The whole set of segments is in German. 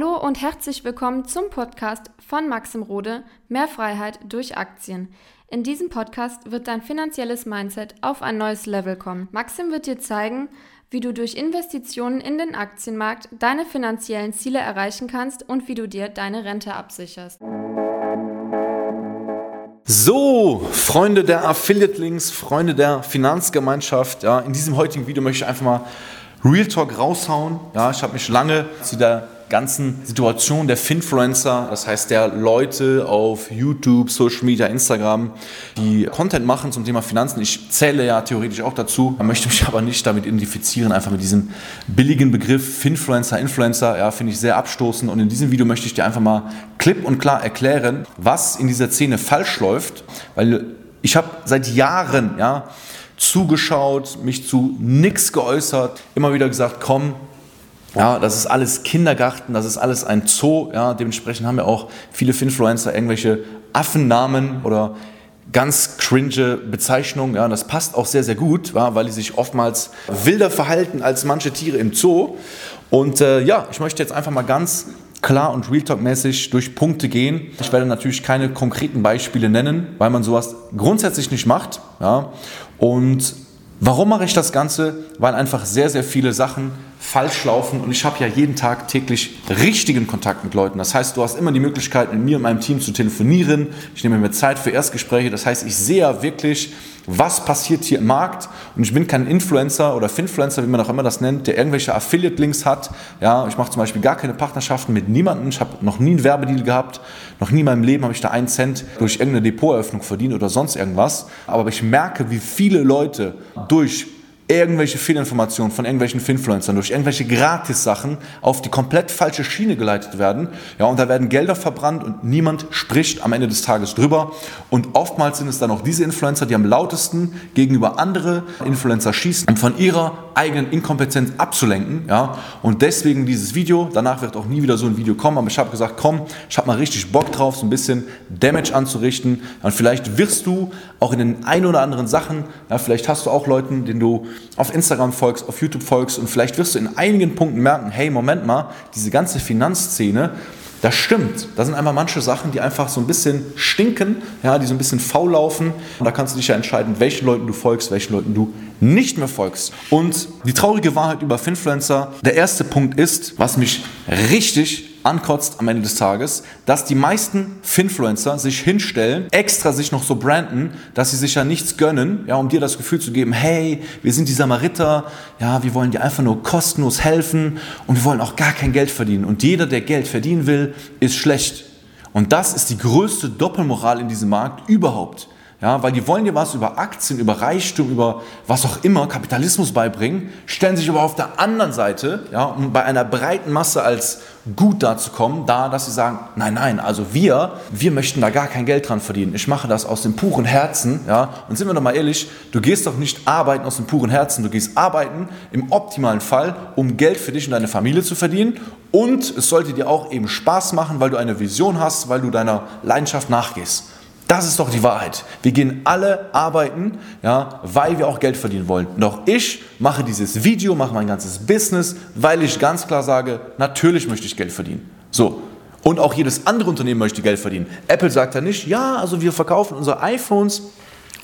Hallo und herzlich willkommen zum Podcast von Maxim Rode Mehr Freiheit durch Aktien. In diesem Podcast wird dein finanzielles Mindset auf ein neues Level kommen. Maxim wird dir zeigen, wie du durch Investitionen in den Aktienmarkt deine finanziellen Ziele erreichen kannst und wie du dir deine Rente absicherst. So, Freunde der Affiliate Links, Freunde der Finanzgemeinschaft, ja, in diesem heutigen Video möchte ich einfach mal Real Talk raushauen. Ja, ich habe mich lange zu der ganzen Situation der Finfluencer, das heißt der Leute auf YouTube, Social Media, Instagram, die Content machen zum Thema Finanzen. Ich zähle ja theoretisch auch dazu, möchte mich aber nicht damit identifizieren, einfach mit diesem billigen Begriff Finfluencer, Influencer, ja, finde ich sehr abstoßend. Und in diesem Video möchte ich dir einfach mal klipp und klar erklären, was in dieser Szene falsch läuft, weil ich habe seit Jahren, ja, zugeschaut, mich zu nichts geäußert, immer wieder gesagt, komm, ja, das ist alles Kindergarten, das ist alles ein Zoo. Ja, dementsprechend haben ja auch viele Finfluencer irgendwelche Affennamen oder ganz cringe Bezeichnungen. Ja, das passt auch sehr, sehr gut, ja, weil die sich oftmals wilder verhalten als manche Tiere im Zoo. Und äh, ja, ich möchte jetzt einfach mal ganz klar und Real Talk-mäßig durch Punkte gehen. Ich werde natürlich keine konkreten Beispiele nennen, weil man sowas grundsätzlich nicht macht. Ja. Und warum mache ich das Ganze? Weil einfach sehr, sehr viele Sachen falsch laufen und ich habe ja jeden Tag täglich richtigen Kontakt mit Leuten. Das heißt, du hast immer die Möglichkeit, mit mir und meinem Team zu telefonieren. Ich nehme mir Zeit für Erstgespräche. Das heißt, ich sehe ja wirklich, was passiert hier im Markt und ich bin kein Influencer oder Finfluencer, wie man auch immer das nennt, der irgendwelche Affiliate-Links hat. Ja, ich mache zum Beispiel gar keine Partnerschaften mit niemandem. Ich habe noch nie einen Werbedeal gehabt. Noch nie in meinem Leben habe ich da einen Cent durch irgendeine Depoteröffnung verdient oder sonst irgendwas. Aber ich merke, wie viele Leute durch irgendwelche Fehlinformationen von irgendwelchen Finfluencern, durch irgendwelche Gratis-Sachen auf die komplett falsche Schiene geleitet werden. Ja, und da werden Gelder verbrannt und niemand spricht am Ende des Tages drüber. Und oftmals sind es dann auch diese Influencer, die am lautesten gegenüber andere Influencer schießen, um von ihrer eigenen Inkompetenz abzulenken. Ja, und deswegen dieses Video. Danach wird auch nie wieder so ein Video kommen. Aber ich habe gesagt, komm, ich habe mal richtig Bock drauf, so ein bisschen Damage anzurichten. Und vielleicht wirst du auch in den ein oder anderen Sachen, ja, vielleicht hast du auch Leuten, denen du auf Instagram folgst, auf YouTube folgst und vielleicht wirst du in einigen Punkten merken, hey, Moment mal, diese ganze Finanzszene, das stimmt. Da sind einfach manche Sachen, die einfach so ein bisschen stinken, ja, die so ein bisschen faul laufen. Und da kannst du dich ja entscheiden, welchen Leuten du folgst, welchen Leuten du nicht mehr folgst. Und die traurige Wahrheit über Finfluencer, der erste Punkt ist, was mich richtig ankotzt am Ende des Tages, dass die meisten Finfluencer sich hinstellen, extra sich noch so branden, dass sie sich ja nichts gönnen, ja, um dir das Gefühl zu geben, hey, wir sind die Samariter, ja, wir wollen dir einfach nur kostenlos helfen und wir wollen auch gar kein Geld verdienen. Und jeder, der Geld verdienen will, ist schlecht. Und das ist die größte Doppelmoral in diesem Markt überhaupt. Ja, weil die wollen dir was über Aktien, über Reichtum, über was auch immer, Kapitalismus beibringen, stellen sich aber auf der anderen Seite, ja, um bei einer breiten Masse als gut dazukommen, da, dass sie sagen, nein, nein, also wir, wir möchten da gar kein Geld dran verdienen. Ich mache das aus dem puren Herzen, ja. Und sind wir doch mal ehrlich, du gehst doch nicht arbeiten aus dem puren Herzen, du gehst arbeiten im optimalen Fall, um Geld für dich und deine Familie zu verdienen. Und es sollte dir auch eben Spaß machen, weil du eine Vision hast, weil du deiner Leidenschaft nachgehst. Das ist doch die Wahrheit. Wir gehen alle arbeiten, ja, weil wir auch Geld verdienen wollen. Doch ich mache dieses Video, mache mein ganzes Business, weil ich ganz klar sage, natürlich möchte ich Geld verdienen. So. Und auch jedes andere Unternehmen möchte Geld verdienen. Apple sagt ja nicht, ja, also wir verkaufen unsere iPhones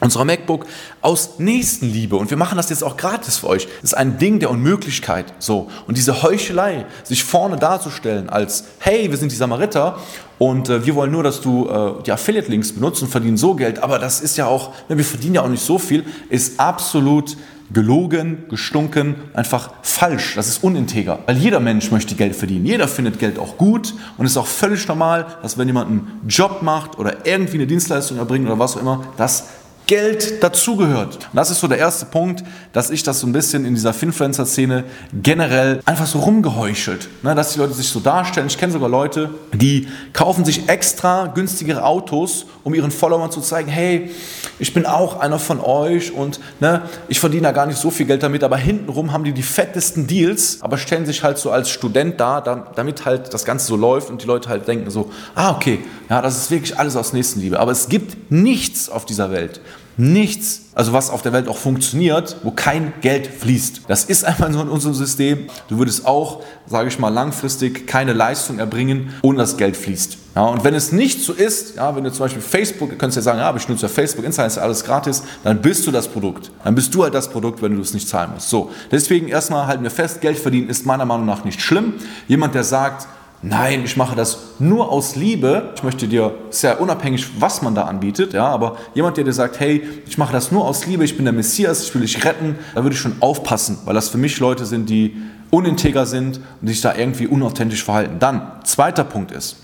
unserer MacBook aus Nächstenliebe. Und wir machen das jetzt auch gratis für euch. Das ist ein Ding der Unmöglichkeit. So. Und diese Heuchelei, sich vorne darzustellen als, hey, wir sind die Samariter und äh, wir wollen nur, dass du äh, die Affiliate-Links benutzt und verdienen so Geld. Aber das ist ja auch, ne, wir verdienen ja auch nicht so viel, ist absolut gelogen, gestunken, einfach falsch. Das ist uninteger. Weil jeder Mensch möchte Geld verdienen. Jeder findet Geld auch gut und es ist auch völlig normal, dass wenn jemand einen Job macht oder irgendwie eine Dienstleistung erbringt oder was auch immer, dass Geld dazugehört. Das ist so der erste Punkt, dass ich das so ein bisschen in dieser Finfluencer-Szene generell einfach so rumgeheuchelt. Ne, dass die Leute sich so darstellen. Ich kenne sogar Leute, die kaufen sich extra günstigere Autos, um ihren Followern zu zeigen, hey, ich bin auch einer von euch und ne, ich verdiene da gar nicht so viel Geld damit, aber hintenrum haben die die fettesten Deals, aber stellen sich halt so als Student da, damit halt das Ganze so läuft und die Leute halt denken so, ah okay, ja, das ist wirklich alles aus Nächstenliebe. Aber es gibt nichts auf dieser Welt, nichts, also was auf der Welt auch funktioniert, wo kein Geld fließt. Das ist einfach so in unserem System. Du würdest auch, sage ich mal, langfristig keine Leistung erbringen, ohne dass Geld fließt. Ja, und wenn es nicht so ist, ja, wenn du zum Beispiel Facebook, du könntest ja sagen, ja, ich nutze ja Facebook, Instagram ist ja alles gratis, dann bist du das Produkt. Dann bist du halt das Produkt, wenn du es nicht zahlen musst. So, deswegen erstmal halten wir fest, Geld verdienen ist meiner Meinung nach nicht schlimm. Jemand, der sagt, Nein, ich mache das nur aus Liebe. Ich möchte dir sehr unabhängig, was man da anbietet, ja, aber jemand, der dir sagt, hey, ich mache das nur aus Liebe, ich bin der Messias, ich will dich retten, da würde ich schon aufpassen, weil das für mich Leute sind, die uninteger sind und sich da irgendwie unauthentisch verhalten. Dann, zweiter Punkt ist,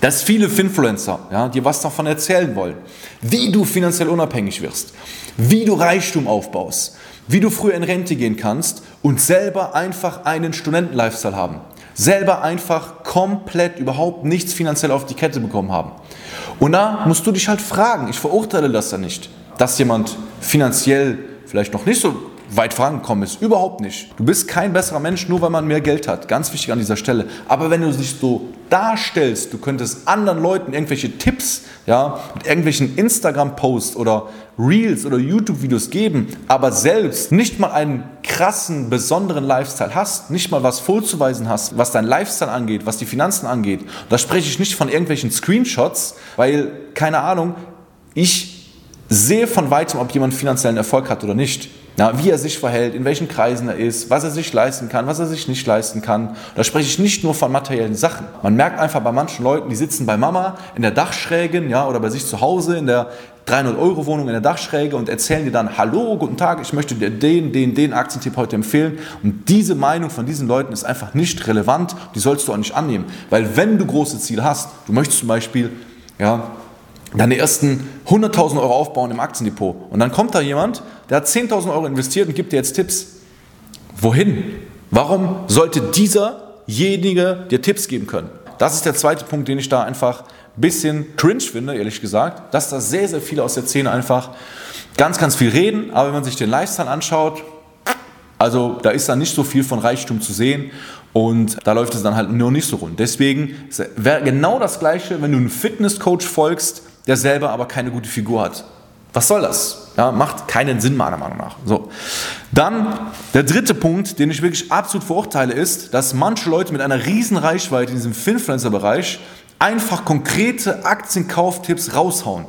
dass viele Finfluencer ja, dir was davon erzählen wollen, wie du finanziell unabhängig wirst, wie du Reichtum aufbaust, wie du früher in Rente gehen kannst und selber einfach einen Studenten-Lifestyle haben selber einfach komplett überhaupt nichts finanziell auf die Kette bekommen haben. Und da musst du dich halt fragen, ich verurteile das ja nicht, dass jemand finanziell vielleicht noch nicht so weit vorangekommen ist. Überhaupt nicht. Du bist kein besserer Mensch, nur weil man mehr Geld hat. Ganz wichtig an dieser Stelle. Aber wenn du dich so darstellst, du könntest anderen Leuten irgendwelche Tipps, ja, mit irgendwelchen Instagram-Posts oder Reels oder YouTube-Videos geben, aber selbst nicht mal einen krassen, besonderen Lifestyle hast, nicht mal was vorzuweisen hast, was dein Lifestyle angeht, was die Finanzen angeht. Da spreche ich nicht von irgendwelchen Screenshots, weil, keine Ahnung, ich sehe von weitem, ob jemand finanziellen Erfolg hat oder nicht. Ja, wie er sich verhält, in welchen Kreisen er ist, was er sich leisten kann, was er sich nicht leisten kann. Da spreche ich nicht nur von materiellen Sachen. Man merkt einfach bei manchen Leuten, die sitzen bei Mama in der Dachschräge ja, oder bei sich zu Hause in der 300-Euro-Wohnung in der Dachschräge und erzählen dir dann, hallo, guten Tag, ich möchte dir den, den, den Aktientipp heute empfehlen. Und diese Meinung von diesen Leuten ist einfach nicht relevant, die sollst du auch nicht annehmen. Weil wenn du große Ziele hast, du möchtest zum Beispiel ja, deine ersten 100.000 Euro aufbauen im Aktiendepot und dann kommt da jemand, der hat 10.000 Euro investiert und gibt dir jetzt Tipps. Wohin? Warum sollte dieserjenige dir Tipps geben können? Das ist der zweite Punkt, den ich da einfach ein bisschen cringe finde, ehrlich gesagt, dass da sehr, sehr viele aus der Szene einfach ganz, ganz viel reden, aber wenn man sich den Lifestyle anschaut, also da ist dann nicht so viel von Reichtum zu sehen und da läuft es dann halt nur nicht so rund. Deswegen wäre genau das Gleiche, wenn du einem Fitnesscoach folgst, der selber aber keine gute Figur hat. Was soll das? Ja, macht keinen Sinn meiner Meinung nach. So. Dann der dritte Punkt, den ich wirklich absolut verurteile, ist, dass manche Leute mit einer riesen Reichweite in diesem Finfluencer-Bereich einfach konkrete Aktienkauftipps raushauen.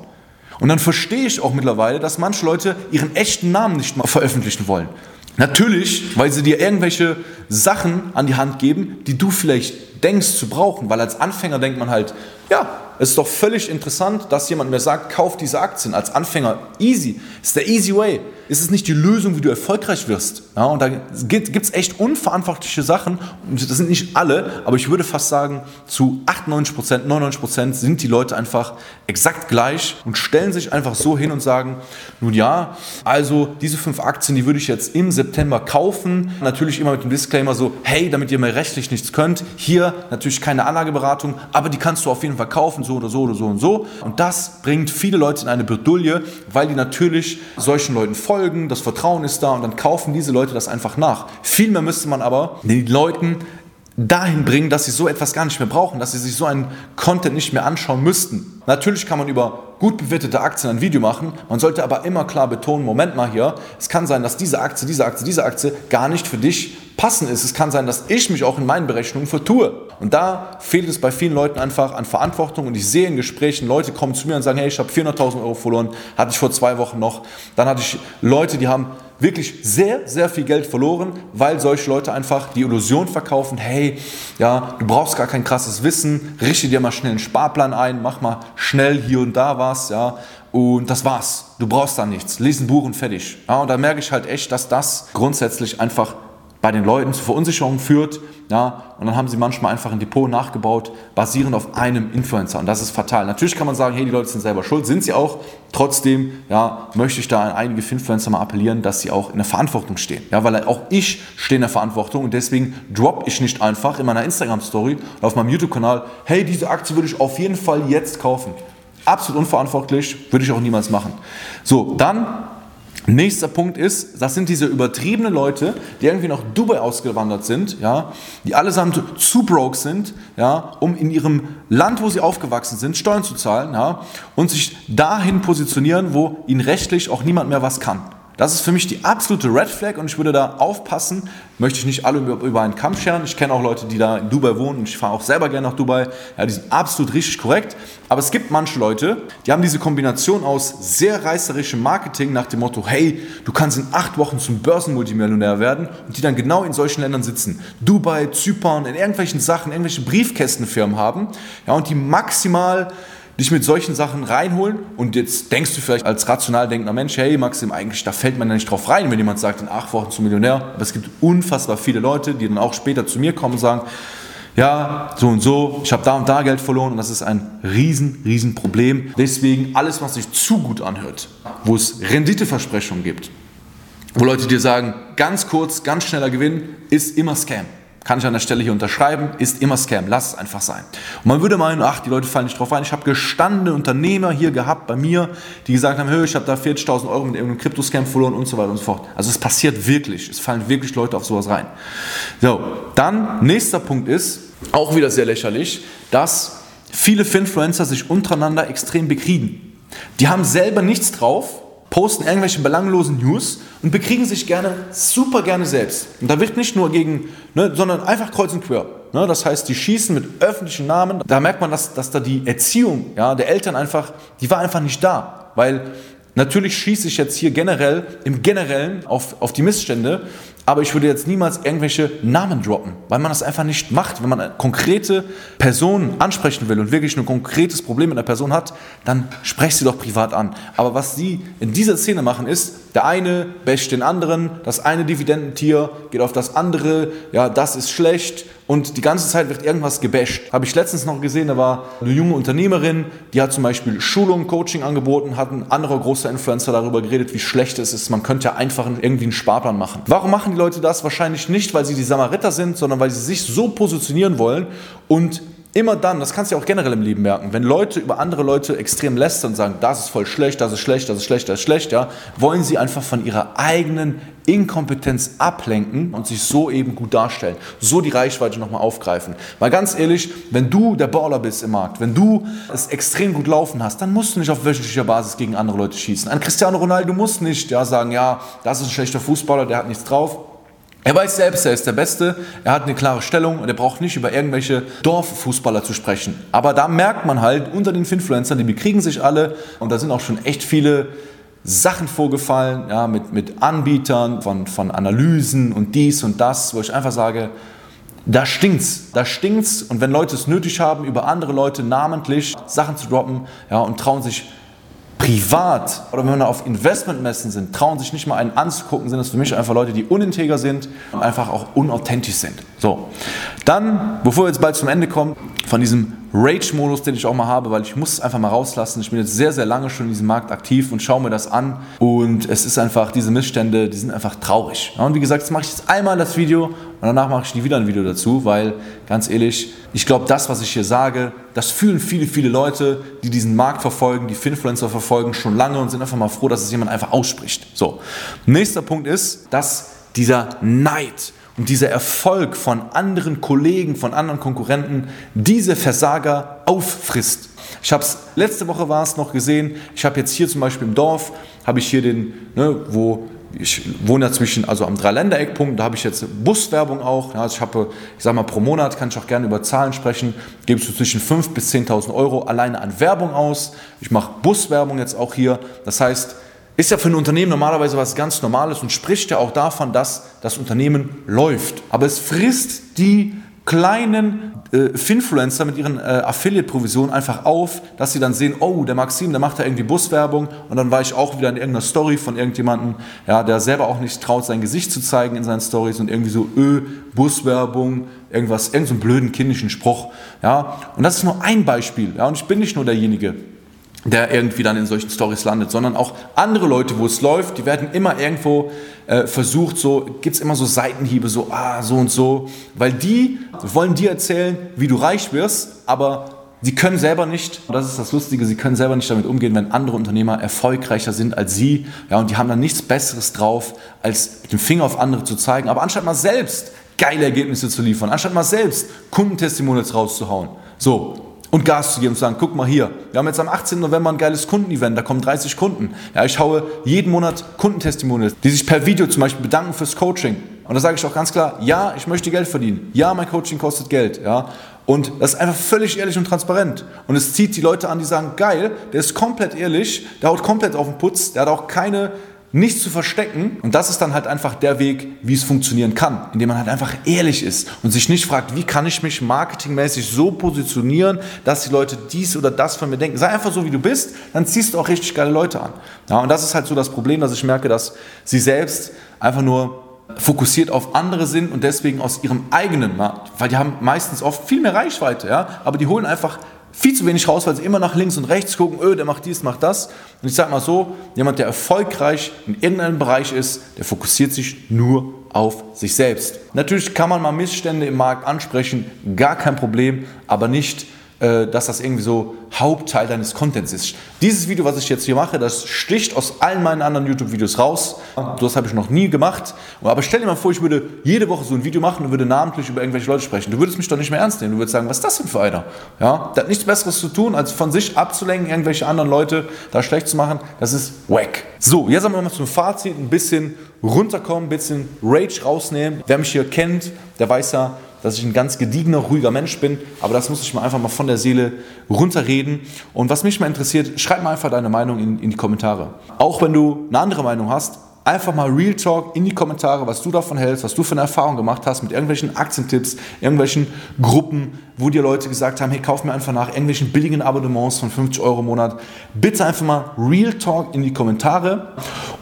Und dann verstehe ich auch mittlerweile, dass manche Leute ihren echten Namen nicht mal veröffentlichen wollen. Natürlich, weil sie dir irgendwelche Sachen an die Hand geben, die du vielleicht denkst zu brauchen, weil als Anfänger denkt man halt, ja, es ist doch völlig interessant, dass jemand mir sagt, kauf diese Aktien. Als Anfänger easy. ist der easy way. Ist es nicht die Lösung, wie du erfolgreich wirst? Ja, und da gibt es echt unverantwortliche Sachen. Das sind nicht alle, aber ich würde fast sagen, zu 98 Prozent, 99 Prozent sind die Leute einfach exakt gleich und stellen sich einfach so hin und sagen, nun ja, also diese fünf Aktien, die würde ich jetzt im September kaufen. Natürlich immer mit dem Disclaimer so, hey, damit ihr mir rechtlich nichts könnt, hier natürlich keine Anlageberatung, aber die kannst du auf jeden Fall kaufen, so oder so oder so und so. Und das bringt viele Leute in eine Bredouille, weil die natürlich solchen Leuten folgen das Vertrauen ist da und dann kaufen diese Leute das einfach nach. Vielmehr müsste man aber den Leuten dahin bringen, dass sie so etwas gar nicht mehr brauchen, dass sie sich so einen Content nicht mehr anschauen müssten. Natürlich kann man über gut bewertete Aktien ein Video machen, man sollte aber immer klar betonen, Moment mal hier, es kann sein, dass diese Aktie, diese Aktie, diese Aktie gar nicht für dich passend ist. Es kann sein, dass ich mich auch in meinen Berechnungen vertue. Und da fehlt es bei vielen Leuten einfach an Verantwortung. Und ich sehe in Gesprächen, Leute kommen zu mir und sagen, hey, ich habe 400.000 Euro verloren, hatte ich vor zwei Wochen noch. Dann hatte ich Leute, die haben wirklich sehr, sehr viel Geld verloren, weil solche Leute einfach die Illusion verkaufen, hey, ja, du brauchst gar kein krasses Wissen, richte dir mal schnell einen Sparplan ein, mach mal schnell hier und da was, ja, und das war's. Du brauchst da nichts. Lies ein Buch und fertig. Ja, und da merke ich halt echt, dass das grundsätzlich einfach bei den Leuten zu Verunsicherung führt. Ja, und dann haben sie manchmal einfach ein Depot nachgebaut, basierend auf einem Influencer. Und das ist fatal. Natürlich kann man sagen, hey, die Leute sind selber schuld, sind sie auch. Trotzdem ja, möchte ich da an einige Influencer mal appellieren, dass sie auch in der Verantwortung stehen. Ja, weil auch ich stehe in der Verantwortung und deswegen droppe ich nicht einfach in meiner Instagram-Story oder auf meinem YouTube-Kanal, hey, diese Aktie würde ich auf jeden Fall jetzt kaufen. Absolut unverantwortlich, würde ich auch niemals machen. So, dann Nächster Punkt ist, das sind diese übertriebenen Leute, die irgendwie nach Dubai ausgewandert sind, ja, die allesamt zu broke sind, ja, um in ihrem Land, wo sie aufgewachsen sind, Steuern zu zahlen, ja, und sich dahin positionieren, wo ihnen rechtlich auch niemand mehr was kann. Das ist für mich die absolute Red Flag und ich würde da aufpassen, möchte ich nicht alle über, einen Kamm scheren. Ich kenne auch Leute, die da in Dubai wohnen und ich fahre auch selber gerne nach Dubai. Ja, die sind absolut richtig korrekt. Aber es gibt manche Leute, die haben diese Kombination aus sehr reißerischem Marketing nach dem Motto, hey, du kannst in acht Wochen zum Börsenmultimillionär werden und die dann genau in solchen Ländern sitzen. Dubai, Zypern, in irgendwelchen Sachen, irgendwelche Briefkästenfirmen haben ja, und die maximal dich mit solchen Sachen reinholen und jetzt denkst du vielleicht als rational denkender Mensch, hey Maxim, eigentlich da fällt man ja nicht drauf rein, wenn jemand sagt, in acht Wochen zum Millionär. Aber es gibt unfassbar viele Leute, die dann auch später zu mir kommen und sagen, ja, so und so, ich habe da und da Geld verloren und das ist ein riesen, riesen Problem. Deswegen alles, was sich zu gut anhört, wo es Renditeversprechungen gibt, wo Leute dir sagen, ganz kurz, ganz schneller Gewinn, ist immer Scam kann ich an der Stelle hier unterschreiben, ist immer Scam. Lass es einfach sein. Und man würde meinen, ach, die Leute fallen nicht drauf ein. Ich habe gestandene Unternehmer hier gehabt bei mir, die gesagt haben, hey, ich habe da 40.000 Euro mit irgendeinem Kryptoscam verloren und so weiter und so fort. Also es passiert wirklich. Es fallen wirklich Leute auf sowas rein. So, dann nächster Punkt ist, auch wieder sehr lächerlich, dass viele Finfluencer sich untereinander extrem bekriegen. Die haben selber nichts drauf, posten irgendwelche belanglosen News und bekriegen sich gerne, super gerne selbst. Und da wird nicht nur gegen, ne, sondern einfach kreuz und quer. Ne, das heißt, die schießen mit öffentlichen Namen. Da merkt man, dass, dass da die Erziehung ja, der Eltern einfach, die war einfach nicht da. Weil natürlich schieße ich jetzt hier generell, im Generellen auf, auf die Missstände aber ich würde jetzt niemals irgendwelche Namen droppen, weil man das einfach nicht macht. Wenn man eine konkrete Person ansprechen will und wirklich ein konkretes Problem mit einer Person hat, dann sprecht sie doch privat an. Aber was sie in dieser Szene machen ist, der eine basht den anderen, das eine Dividendentier geht auf das andere, ja, das ist schlecht und die ganze Zeit wird irgendwas gebasht. Habe ich letztens noch gesehen, da war eine junge Unternehmerin, die hat zum Beispiel Schulung, Coaching angeboten, hat ein anderer großer Influencer darüber geredet, wie schlecht es ist. Man könnte ja einfach irgendwie einen Sparplan machen. Warum machen die Leute das? Wahrscheinlich nicht, weil sie die Samariter sind, sondern weil sie sich so positionieren wollen und immer dann, das kannst du ja auch generell im Leben merken, wenn Leute über andere Leute extrem lästern und sagen, das ist voll schlecht, das ist schlecht, das ist schlecht, das ist schlecht, ja, wollen sie einfach von ihrer eigenen Inkompetenz ablenken und sich so eben gut darstellen, so die Reichweite nochmal aufgreifen. Weil ganz ehrlich, wenn du der Baller bist im Markt, wenn du es extrem gut laufen hast, dann musst du nicht auf wöchentlicher Basis gegen andere Leute schießen. Ein Cristiano Ronaldo muss nicht ja, sagen, ja, das ist ein schlechter Fußballer, der hat nichts drauf er weiß selbst, er ist der Beste, er hat eine klare Stellung und er braucht nicht über irgendwelche Dorffußballer zu sprechen. Aber da merkt man halt unter den Finfluencern, die bekriegen sich alle und da sind auch schon echt viele Sachen vorgefallen, ja, mit, mit Anbietern von, von Analysen und dies und das, wo ich einfach sage, da stinkt's, da stinkt's und wenn Leute es nötig haben, über andere Leute namentlich Sachen zu droppen, ja, und trauen sich privat oder wenn wir auf Investmentmessen sind, trauen sich nicht mal einen anzugucken, sind das für mich einfach Leute, die uninteger sind und einfach auch unauthentisch sind. So, dann, bevor wir jetzt bald zum Ende kommen, von diesem Rage-Modus, den ich auch mal habe, weil ich muss es einfach mal rauslassen. Ich bin jetzt sehr, sehr lange schon in diesem Markt aktiv und schaue mir das an und es ist einfach, diese Missstände, die sind einfach traurig. Und wie gesagt, jetzt mache ich jetzt einmal das Video und danach mache ich nie wieder ein Video dazu, weil ganz ehrlich, ich glaube, das, was ich hier sage, das fühlen viele, viele Leute, die diesen Markt verfolgen, die Finfluencer verfolgen, schon lange und sind einfach mal froh, dass es jemand einfach ausspricht. So, nächster Punkt ist, dass dieser Neid und dieser Erfolg von anderen Kollegen, von anderen Konkurrenten diese Versager auffrisst. Ich habe es, letzte Woche war es noch gesehen, ich habe jetzt hier zum Beispiel im Dorf, habe ich hier den, ne, wo ich wohne ja zwischen, also am Dreiländereckpunkt, da habe ich jetzt Buswerbung auch. Also ich habe, ich sage mal, pro Monat kann ich auch gerne über Zahlen sprechen, gebe ich so zwischen 5.000 bis 10.000 Euro alleine an Werbung aus. Ich mache Buswerbung jetzt auch hier. Das heißt, ist ja für ein Unternehmen normalerweise was ganz Normales und spricht ja auch davon, dass das Unternehmen läuft. Aber es frisst die kleinen äh, Finfluencer mit ihren äh, Affiliate-Provisionen einfach auf, dass sie dann sehen, oh, der Maxim, der macht da irgendwie Buswerbung und dann war ich auch wieder in irgendeiner Story von irgendjemandem, ja, der selber auch nicht traut, sein Gesicht zu zeigen in seinen Stories und irgendwie so, öh, Buswerbung, irgendwas, irgendeinen so blöden kindischen Spruch, ja. Und das ist nur ein Beispiel, ja, und ich bin nicht nur derjenige, der irgendwie dann in solchen Stories landet, sondern auch andere Leute, wo es läuft, die werden immer irgendwo äh, versucht, so gibt es immer so Seitenhiebe, so ah, so und so, weil die wollen dir erzählen, wie du reich wirst, aber Sie können selber nicht, und das ist das Lustige, sie können selber nicht damit umgehen, wenn andere Unternehmer erfolgreicher sind als sie. Ja, und die haben dann nichts Besseres drauf, als mit dem Finger auf andere zu zeigen. Aber anstatt mal selbst geile Ergebnisse zu liefern, anstatt mal selbst Kundentestimonials rauszuhauen, so, und Gas zu geben und sagen, guck mal hier, wir haben jetzt am 18. November ein geiles Kundenevent, da kommen 30 Kunden. Ja, ich haue jeden Monat Kundentestimonials, die sich per Video zum Beispiel bedanken fürs Coaching. Und da sage ich auch ganz klar, ja, ich möchte Geld verdienen. Ja, mein Coaching kostet Geld. Ja. Und das ist einfach völlig ehrlich und transparent. Und es zieht die Leute an, die sagen, geil, der ist komplett ehrlich, der haut komplett auf den Putz, der hat auch keine nichts zu verstecken. Und das ist dann halt einfach der Weg, wie es funktionieren kann, indem man halt einfach ehrlich ist und sich nicht fragt, wie kann ich mich marketingmäßig so positionieren, dass die Leute dies oder das von mir denken. Sei einfach so, wie du bist, dann ziehst du auch richtig geile Leute an. Ja, und das ist halt so das Problem, dass ich merke, dass sie selbst einfach nur fokussiert auf andere sind und deswegen aus ihrem eigenen Markt, weil die haben meistens oft viel mehr Reichweite, ja, aber die holen einfach viel zu wenig raus, weil sie immer nach links und rechts gucken, öh, der macht dies, macht das. Und ich sage mal so, jemand, der erfolgreich in irgendeinem Bereich ist, der fokussiert sich nur auf sich selbst. Natürlich kann man mal Missstände im Markt ansprechen, gar kein Problem, aber nicht dass das irgendwie so Hauptteil deines Contents ist. Dieses Video, was ich jetzt hier mache, das sticht aus allen meinen anderen YouTube-Videos raus. Das habe ich noch nie gemacht. Aber stell dir mal vor, ich würde jede Woche so ein Video machen und würde namentlich über irgendwelche Leute sprechen. Du würdest mich doch nicht mehr ernst nehmen. Du würdest sagen, was ist das denn für einer? Ja, der hat nichts Besseres zu tun, als von sich abzulenken, irgendwelche anderen Leute da schlecht zu machen. Das ist wack. So, jetzt haben wir mal zum Fazit ein bisschen runterkommen, ein bisschen Rage rausnehmen. Wer mich hier kennt, der weiß ja, dass ich ein ganz gediegener, ruhiger Mensch bin, aber das muss ich mal einfach mal von der Seele runterreden. Und was mich mal interessiert, schreib mal einfach deine Meinung in, in die Kommentare. Auch wenn du eine andere Meinung hast, einfach mal Real Talk in die Kommentare, was du davon hältst, was du für eine Erfahrung gemacht hast mit irgendwelchen Aktientipps, irgendwelchen Gruppen, wo dir Leute gesagt haben, hey, kauf mir einfach nach irgendwelchen billigen Abonnements von 50 Euro im Monat. Bitte einfach mal Real Talk in die Kommentare.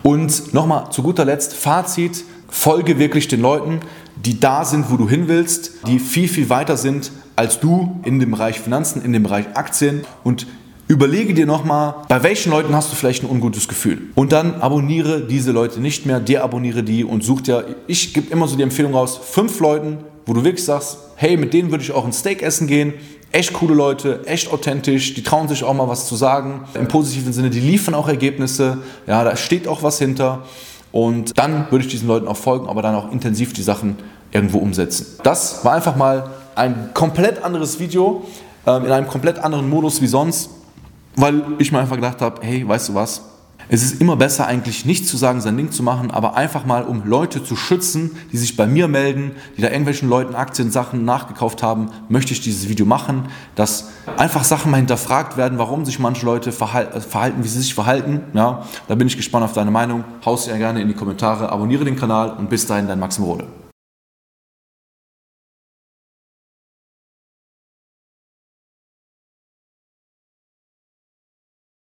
Und nochmal zu guter Letzt, Fazit, folge wirklich den Leuten, die da sind, wo du hin willst, die viel, viel weiter sind als du in dem Bereich Finanzen, in dem Bereich Aktien und Überlege dir nochmal, bei welchen Leuten hast du vielleicht ein ungutes Gefühl. Und dann abonniere diese Leute nicht mehr, deabonniere die und such dir, ich gebe immer so die Empfehlung raus, fünf Leuten, wo du wirklich sagst, hey, mit denen würde ich auch ein Steak essen gehen. Echt coole Leute, echt authentisch, die trauen sich auch mal was zu sagen. Im positiven Sinne, die liefern auch Ergebnisse. Ja, da steht auch was hinter. Und dann würde ich diesen Leuten auch folgen, aber dann auch intensiv die Sachen irgendwo umsetzen. Das war einfach mal ein komplett anderes Video, ähm, in einem komplett anderen Modus wie sonst, weil ich mir einfach gedacht habe, hey, weißt du was, es ist immer besser eigentlich nicht zu sagen, sein Ding zu machen, aber einfach mal, um Leute zu schützen, die sich bei mir melden, die da irgendwelchen Leuten Aktiensachen nachgekauft haben, möchte ich dieses Video machen, dass einfach Sachen mal hinterfragt werden, warum sich manche Leute verhalten, wie sie sich verhalten. Ja, da bin ich gespannt auf deine Meinung. Haust ja gerne in die Kommentare, abonniere den Kanal und bis dahin dein Maxim Rode.